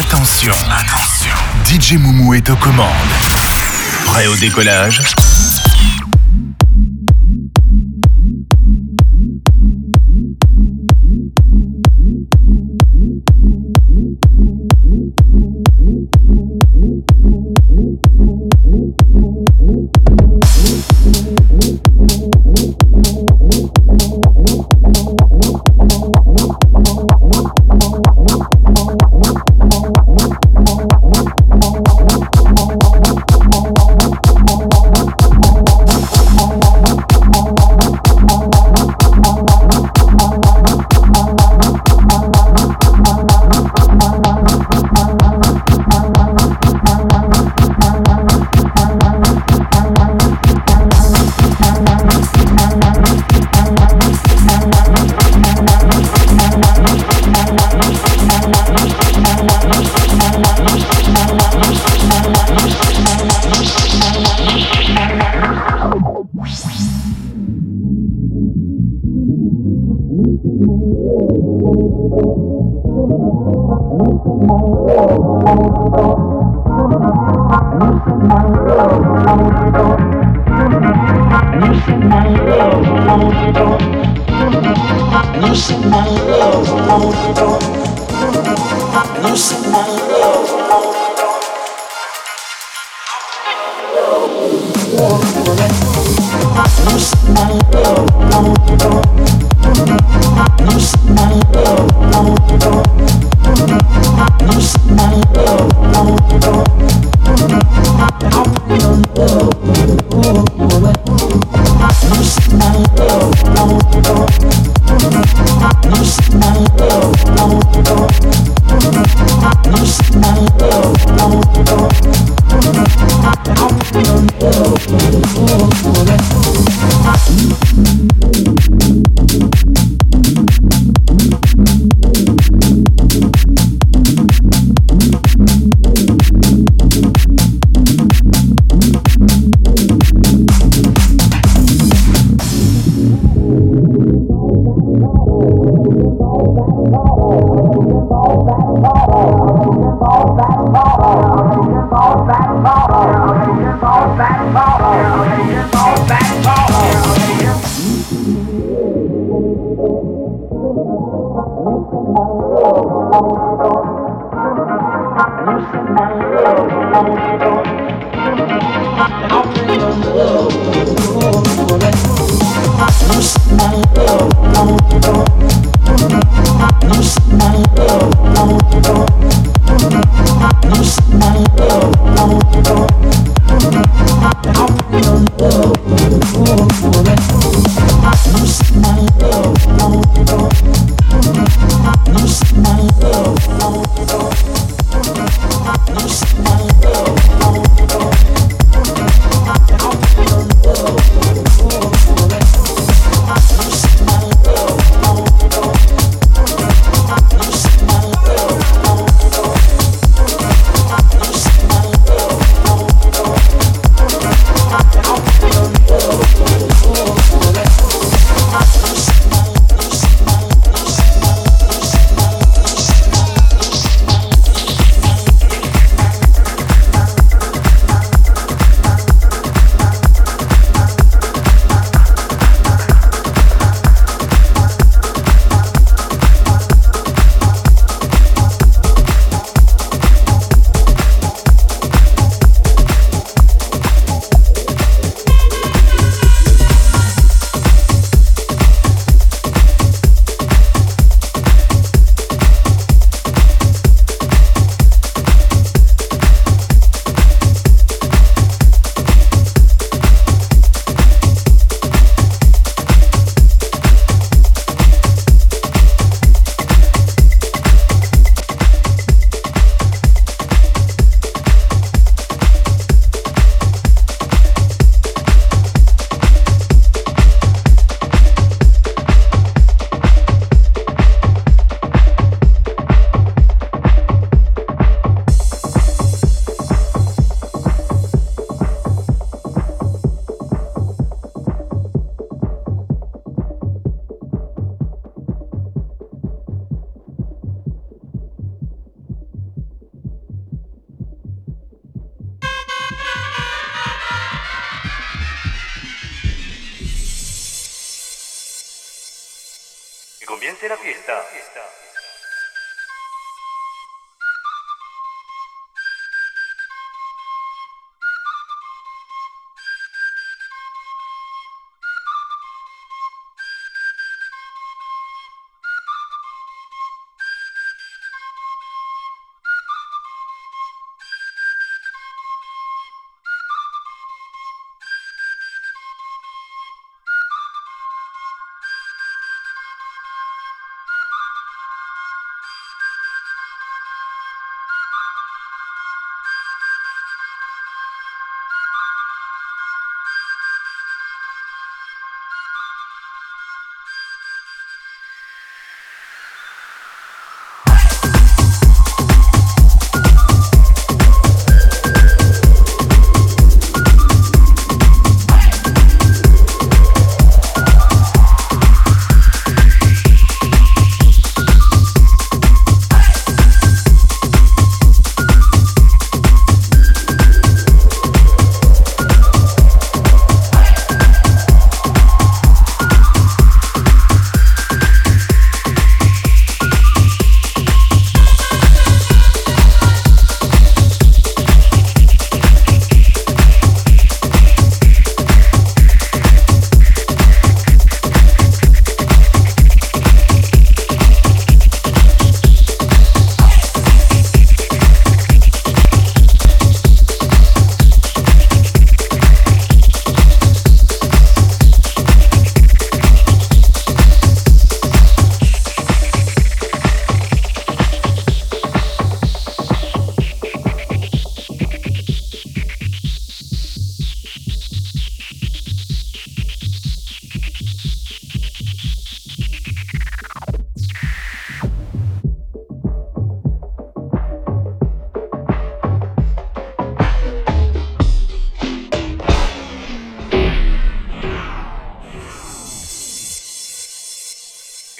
Attention, attention. DJ Moumou est aux commandes. Prêt au décollage? losing my love. My love. My love. My love.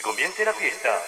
Comience la fiesta.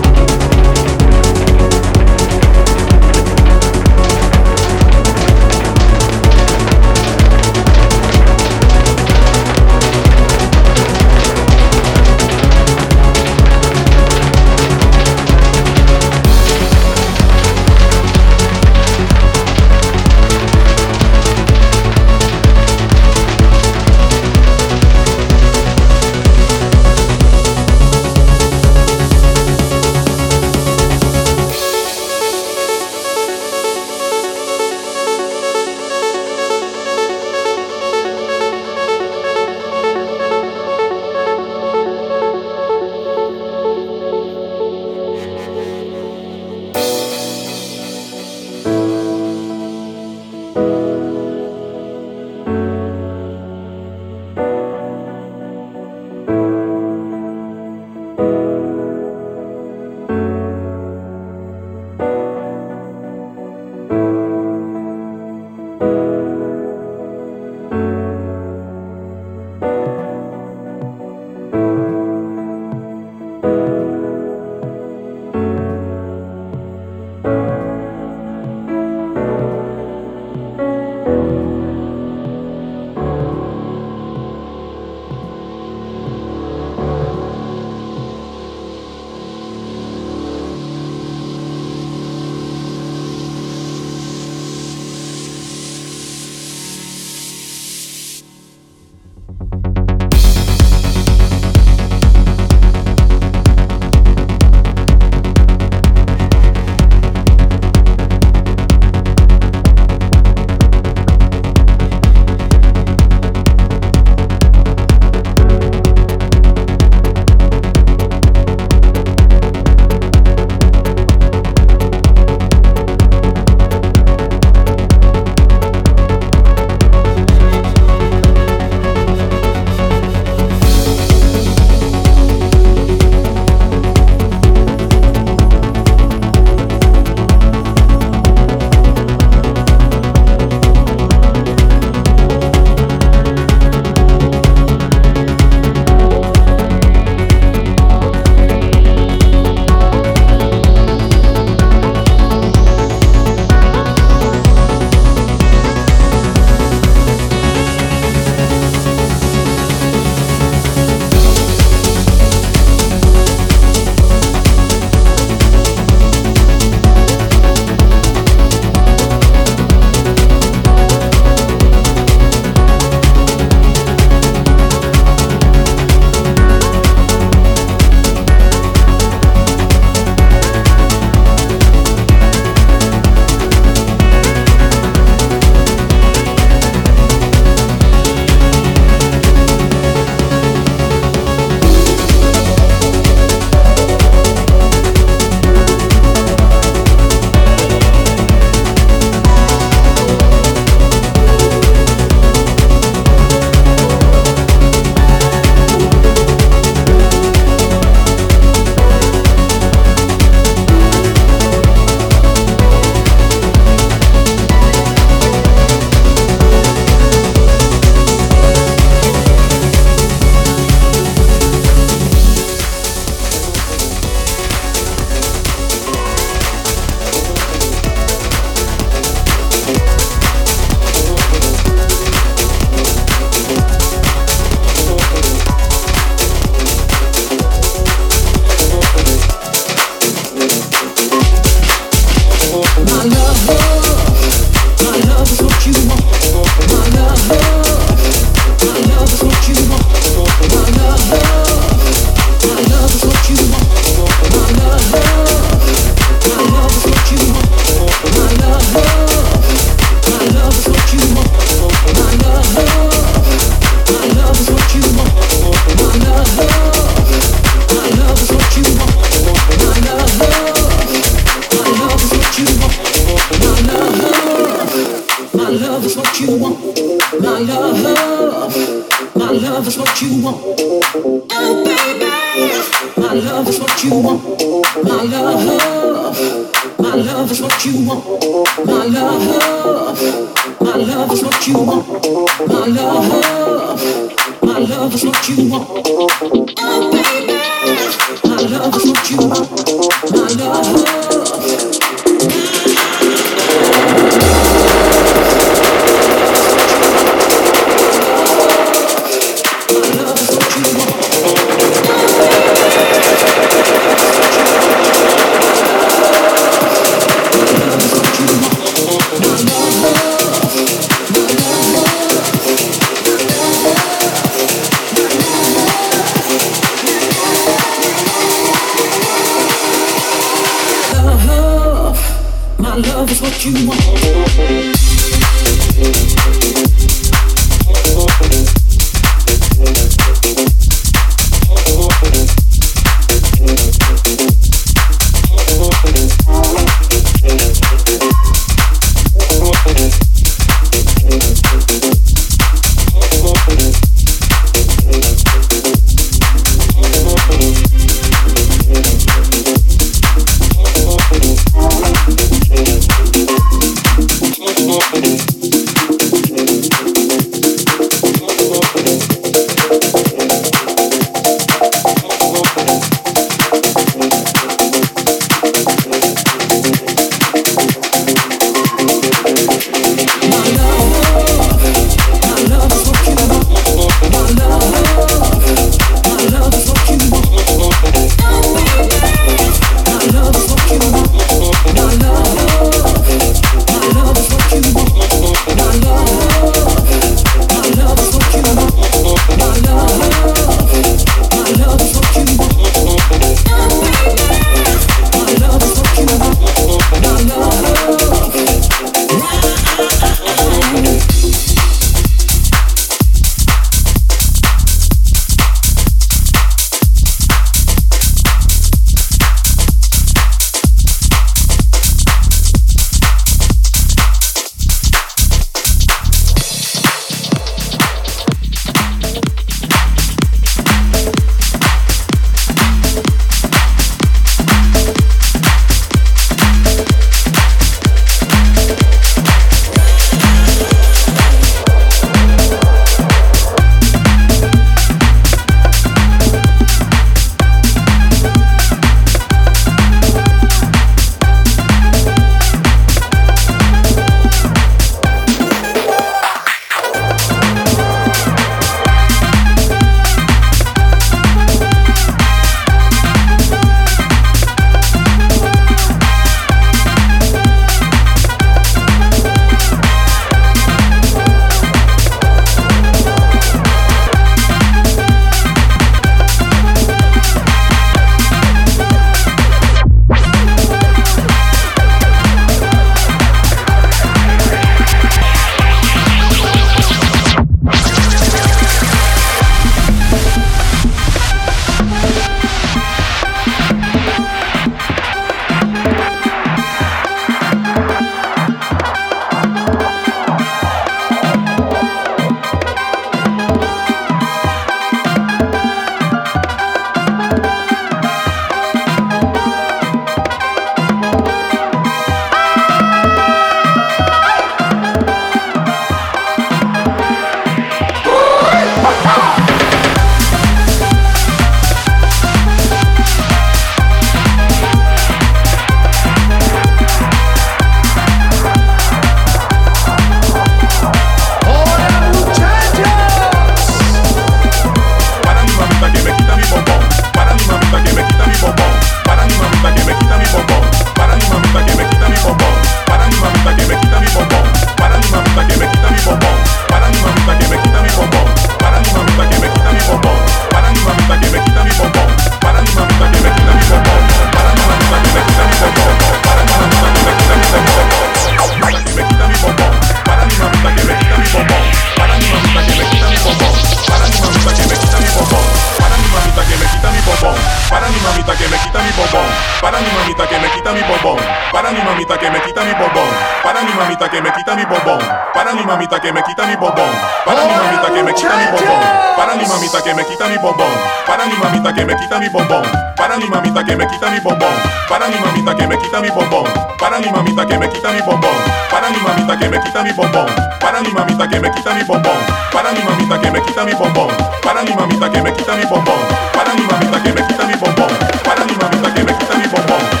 Mi mamita que me quita mi bombón. Para mi mamita que me quita mi bombón. Para mi mamita que me quita mi bombón. Para mi mamita que me quita mi bombón. Para mi mamita que me quita mi bombón. Para mi mamita que me quita mi bombón. Para mi mamita que me quita mi bombón. Para mi mamita que me quita mi bombón. Para mi mamita que me quita mi bombón. Para mi mamita que me quita mi bombón. Para mi mamita que me quita mi bombón. Para mi mamita que me quita mi bombón. Para mi mamita que me quita mi bombón.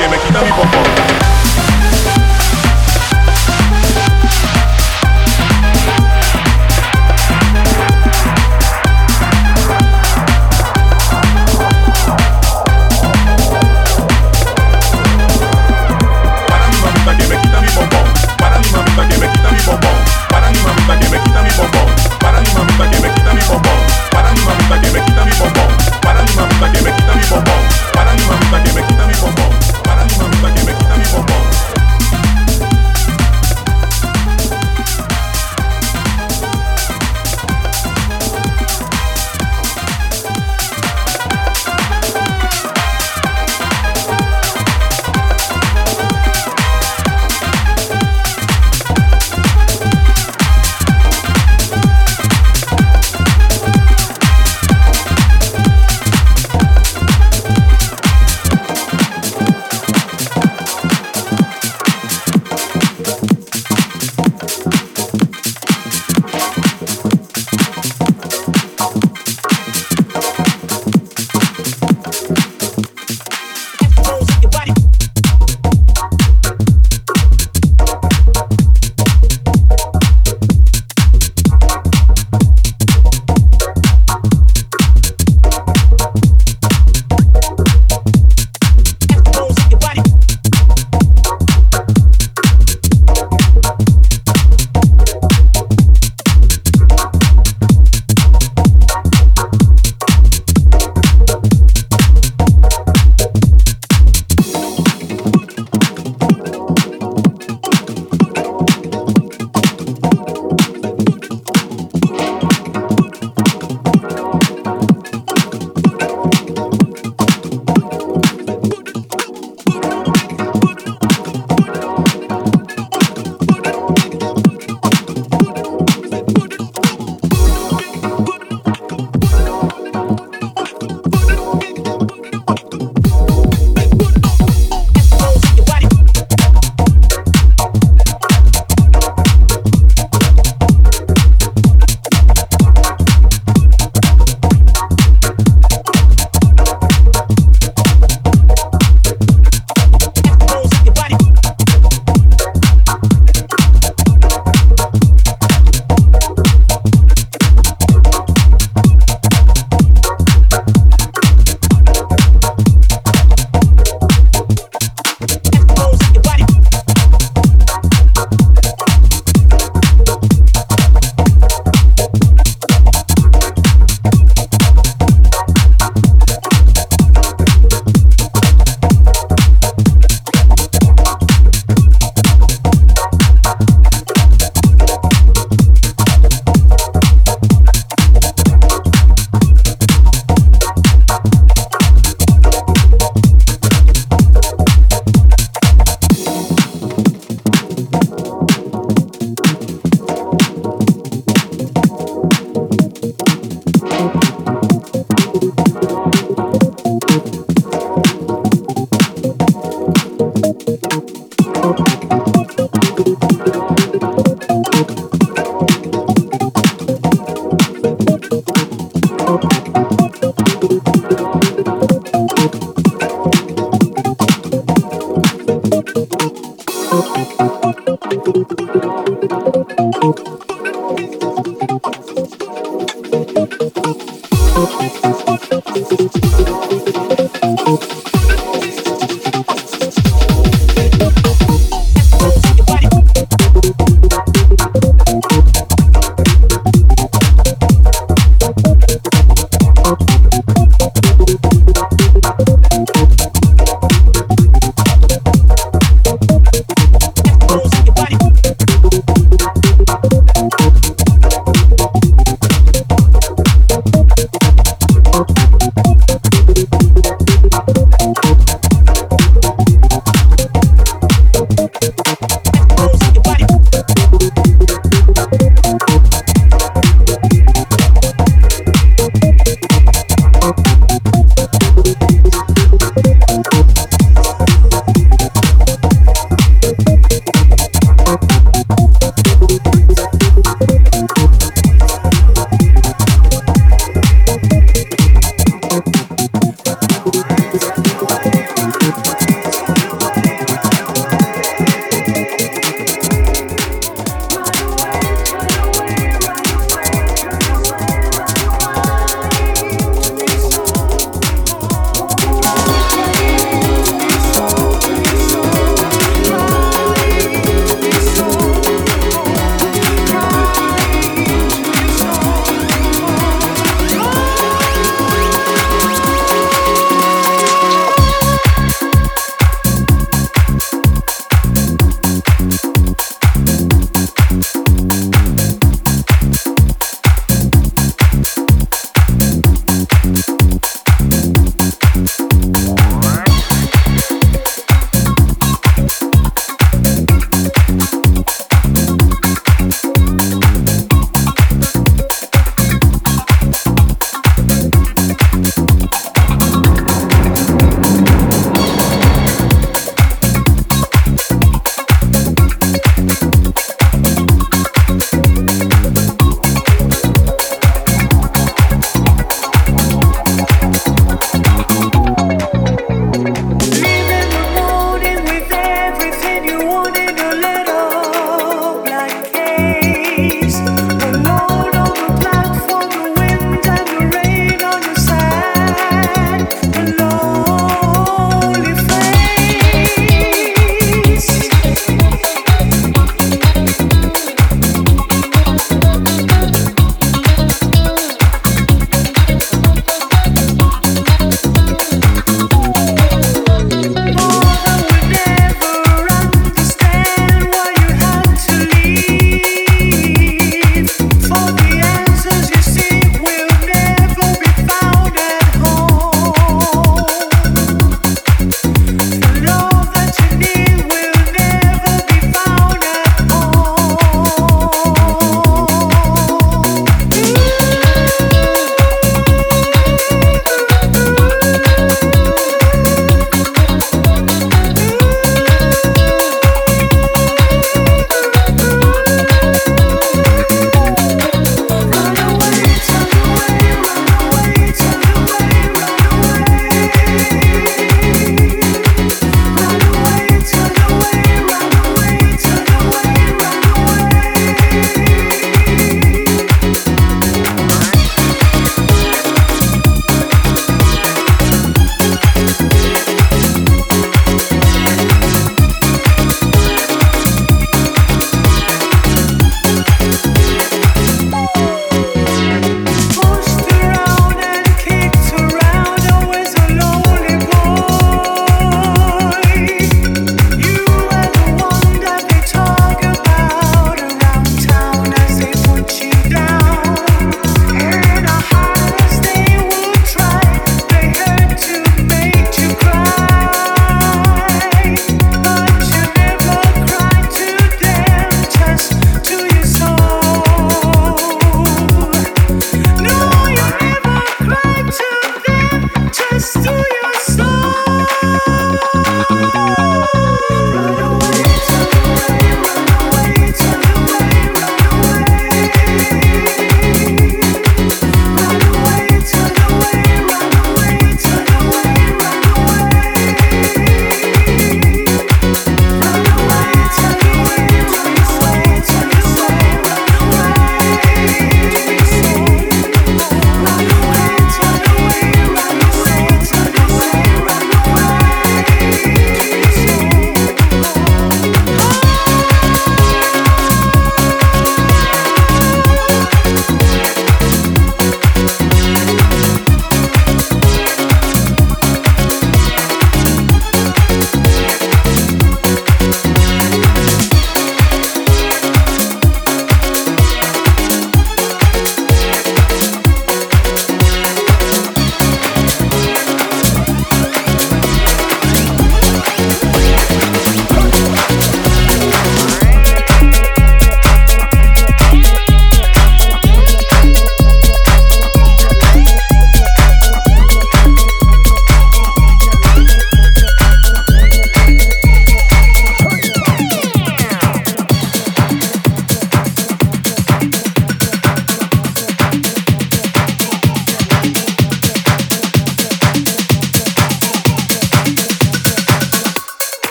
Que me quita mi bombón.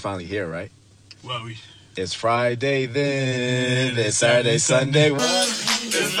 finally here, right? Well, we. It's Friday then. It's Saturday, Sunday. It's